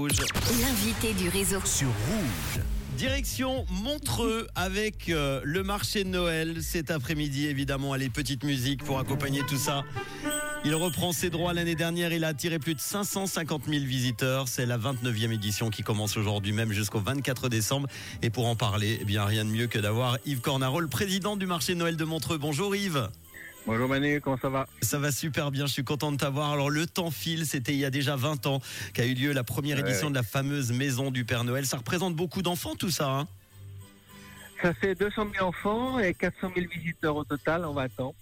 Rouge. L'invité du réseau. Sur Rouge. Direction Montreux avec euh, le marché de Noël cet après-midi. Évidemment, allez, petite musique pour accompagner tout ça. Il reprend ses droits l'année dernière. Il a attiré plus de 550 000 visiteurs. C'est la 29e édition qui commence aujourd'hui même jusqu'au 24 décembre. Et pour en parler, eh bien, rien de mieux que d'avoir Yves Cornaro, le président du marché de Noël de Montreux. Bonjour Yves. Bonjour Manu, comment ça va Ça va super bien, je suis content de t'avoir. Alors le temps file, c'était il y a déjà 20 ans qu'a eu lieu la première Ouais, édition ouais. de la fameuse maison du Père Noël. Ça représente beaucoup d'enfants tout ça. Hein? Ça fait 200 000 enfants et 400 000 visiteurs au total en 20 ans.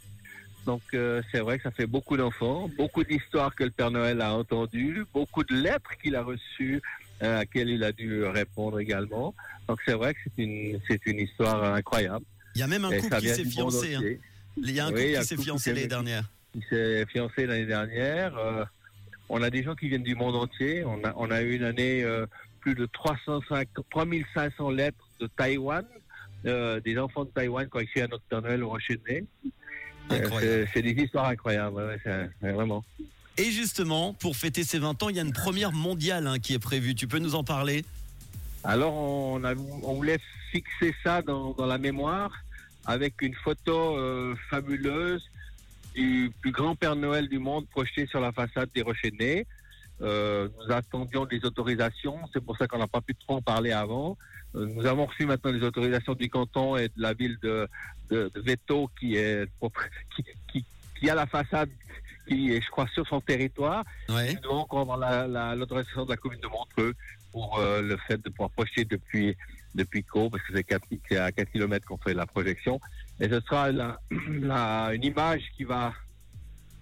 Donc euh, c'est vrai que ça fait beaucoup d'enfants, beaucoup d'histoires que le Père Noël a entendues, beaucoup de lettres qu'il a reçues, euh, à laquelle il a dû répondre également. Donc c'est vrai que c'est une, c'est une histoire incroyable. il y a même un et couple qui s'est fiancé. hein. Il y a un couple qui s'est fiancé l'année dernière. Il s'est fiancé l'année dernière. Euh, on a des gens qui viennent du monde entier. On a, on a eu une année euh, plus de 305, 3500 lettres de Taïwan, euh, des enfants de Taïwan qui ont écrit à notre Père Noël au Rocher c'est- des histoires incroyables, ouais, ouais, vraiment. Et justement, pour fêter ses 20 ans, il y a une première mondiale hein, qui est prévue. Tu peux nous en parler? Alors, on, a, on voulait fixer ça dans, dans la mémoire avec une photo euh, fabuleuse du plus grand Père Noël du monde projeté sur la façade des Rochers de Nez. Euh, nous attendions des autorisations, c'est pour ça qu'on n'a pas pu trop en parler avant. Euh, nous avons reçu maintenant les autorisations du canton et de la ville de, de, de Veto qui est qui, qui, qui a la façade qui est, je crois, sur son territoire. Ouais. Nous devons encore avoir la- la- l'autorisation de la commune de Montreux pour euh, le fait de pouvoir projeter depuis depuis Caux, parce que c'est à 4 km qu'on fait la projection. Et ce sera la, la- une image qui va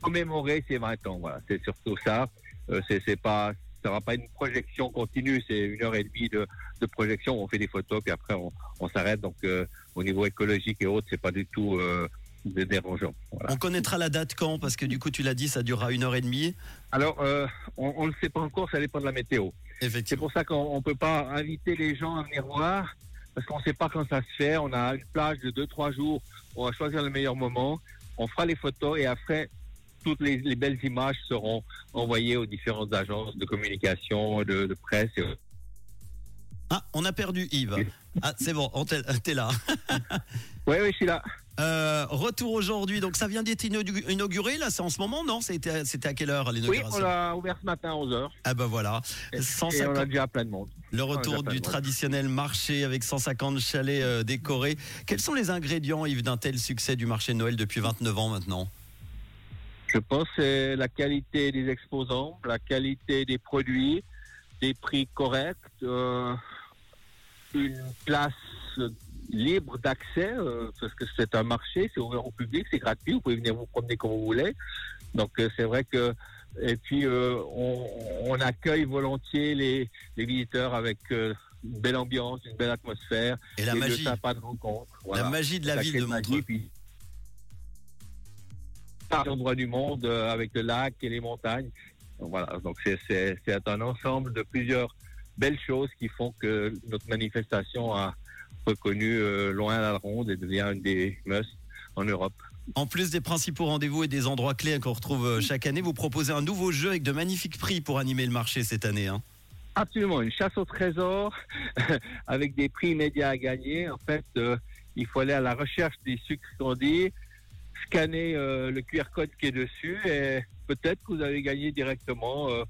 commémorer ces 20 ans. Voilà, c'est surtout ça. Euh, c'est c'est pas ça sera pas une projection continue, c'est une heure et demie de, de projection. On fait des photos, puis après on, on s'arrête. Donc euh, au niveau écologique et autres, c'est pas du tout euh, dérangeant. Voilà. On connaîtra la date quand? Parce que du coup, tu l'as dit, ça durera une heure et demie. Alors, euh, on ne le sait pas encore, ça dépend de la météo. C'est pour ça qu'on ne peut pas inviter les gens à venir voir, parce qu'on ne sait pas quand ça se fait. On a une plage de 2-3 jours, on va choisir le meilleur moment, on fera les photos et après, toutes les, les belles images seront envoyées aux différentes agences de communication, de, de presse. Et... Ah, on a perdu Yves. Ah, c'est bon, on t'es t'es là. Oui, oui, je suis là. Euh, retour aujourd'hui. Donc, ça vient d'être inaugu- inauguré, là C'est en ce moment, non? C'était c'était à quelle heure Oui, l'inauguration? on l'a ouvert ce matin à 11h. Ah, ben voilà. Et, et on 150 a déjà plein de monde. Le retour du traditionnel marché avec 150 chalets euh, décorés. Quels sont les ingrédients, Yves, d'un tel succès du marché de Noël depuis 29 ans maintenant? Je pense que c'est la qualité des exposants, la qualité des produits, des prix corrects, euh, une place libre d'accès, euh, parce que c'est un marché, c'est ouvert au public, c'est gratuit, vous pouvez venir vous promener comme vous voulez. Donc euh, c'est vrai que et puis euh, on, on accueille volontiers les, les visiteurs avec une belle ambiance, une belle atmosphère, Et la magie, de rencontre. la magie de la ville de magie, Montreux. puis par endroits du monde avec le lac et les montagnes. Donc, voilà, donc c'est un ensemble de plusieurs belles choses qui font que notre manifestation a reconnu euh, loin à la ronde et devient une des must en Europe. En plus des principaux rendez-vous et des endroits clés qu'on retrouve euh, chaque année, vous proposez un nouveau jeu avec de magnifiques prix pour animer le marché cette année. hein. Absolument, une chasse au trésor avec des prix immédiats à gagner. En fait, euh, il faut aller à la recherche des sucres qu'on dit, scanner euh, le QR code qui est dessus et peut-être que vous allez gagner directement euh,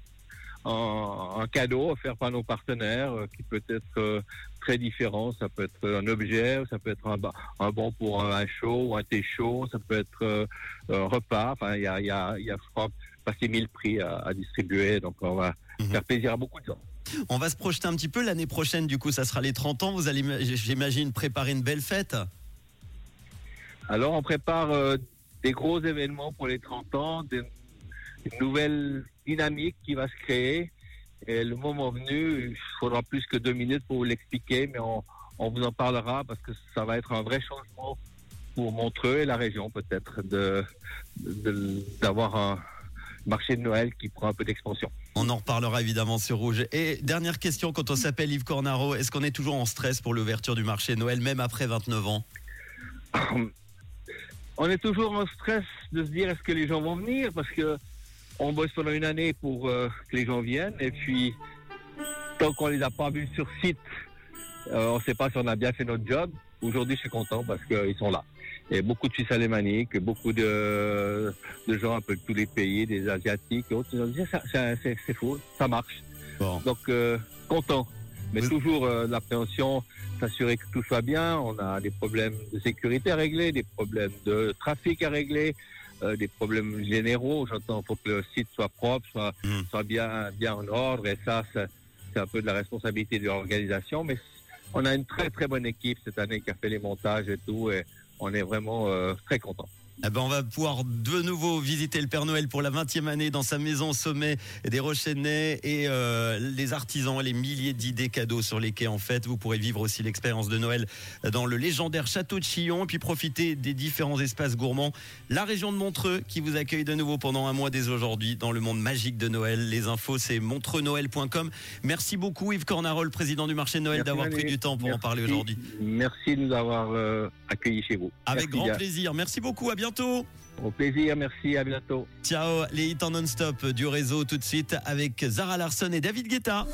un, un cadeau offert par nos partenaires qui peut être très différent. Ça peut être un objet, ça peut être un, un bon pour un, un chaud ou un thé chaud, ça peut être euh, un repas. Enfin, il y a, il y a, y a je crois, passer 1000 prix à, à distribuer. Donc, on va Mhm. faire plaisir à beaucoup de gens. On va se projeter un petit peu. L'année prochaine, du coup, ça sera les 30 ans. Vous allez, j'imagine, préparer une belle fête. Alors, on prépare euh, des gros événements pour les 30 ans, des, une nouvelle dynamique qui va se créer. Et le moment venu, il faudra plus que deux minutes pour vous l'expliquer, mais on, on vous en parlera parce que ça va être un vrai changement pour Montreux et la région peut-être de de- d'avoir un marché de Noël qui prend un peu d'expansion. On en reparlera évidemment sur Rouge. Et dernière question, quand on s'appelle Yves Cornaro, est-ce qu'on est toujours en stress pour l'ouverture du marché de Noël, même après 29 ans? On est toujours en stress de se dire est-ce que les gens vont venir? Parce que on bosse pendant une année pour euh, que les gens viennent et puis tant qu'on les a pas vus sur site, euh, on ne sait pas si on a bien fait notre job. Aujourd'hui, je suis content parce qu'ils sont là. Il y a beaucoup de Suisses alémaniques, beaucoup de, de gens un peu de tous les pays, des Asiatiques, et autres. Ils ont dit, Ça- ça- c'est fou, ça marche. Bon. Donc, euh, content. Mais Oui. toujours l'appréhension, s'assurer que tout soit bien. On a des problèmes de sécurité à régler, des problèmes de trafic à régler, euh, des problèmes généraux. J'entends, faut que le site soit propre, soit, Mm. soit bien, bien en ordre. Et ça, c'est c'est un peu de la responsabilité de l'organisation. Mais on a une très, très bonne équipe cette année qui a fait les montages et tout. Et on est vraiment euh, très content. Eh ben, on va pouvoir de nouveau visiter le Père Noël pour la 20e année dans sa maison au sommet des Rochennais et euh, les artisans, les milliers d'idées cadeaux sur les quais en fait. Vous pourrez vivre aussi l'expérience de Noël dans le légendaire château de Chillon et puis profiter des différents espaces gourmands. La région de Montreux qui vous accueille de nouveau pendant un mois dès aujourd'hui dans le monde magique de Noël. Les infos c'est montreusnoël.com. Merci beaucoup Yves Cornarol, président du marché de Noël, d'avoir pris du temps pour en parler aujourd'hui. Merci de nous avoir euh, accueillis chez vous. Avec Merci grand bien. plaisir. Merci beaucoup. À bientôt. Au plaisir, merci, à bientôt. Ciao, les hits en non-stop du réseau tout de suite avec Zara Larson et David Guetta.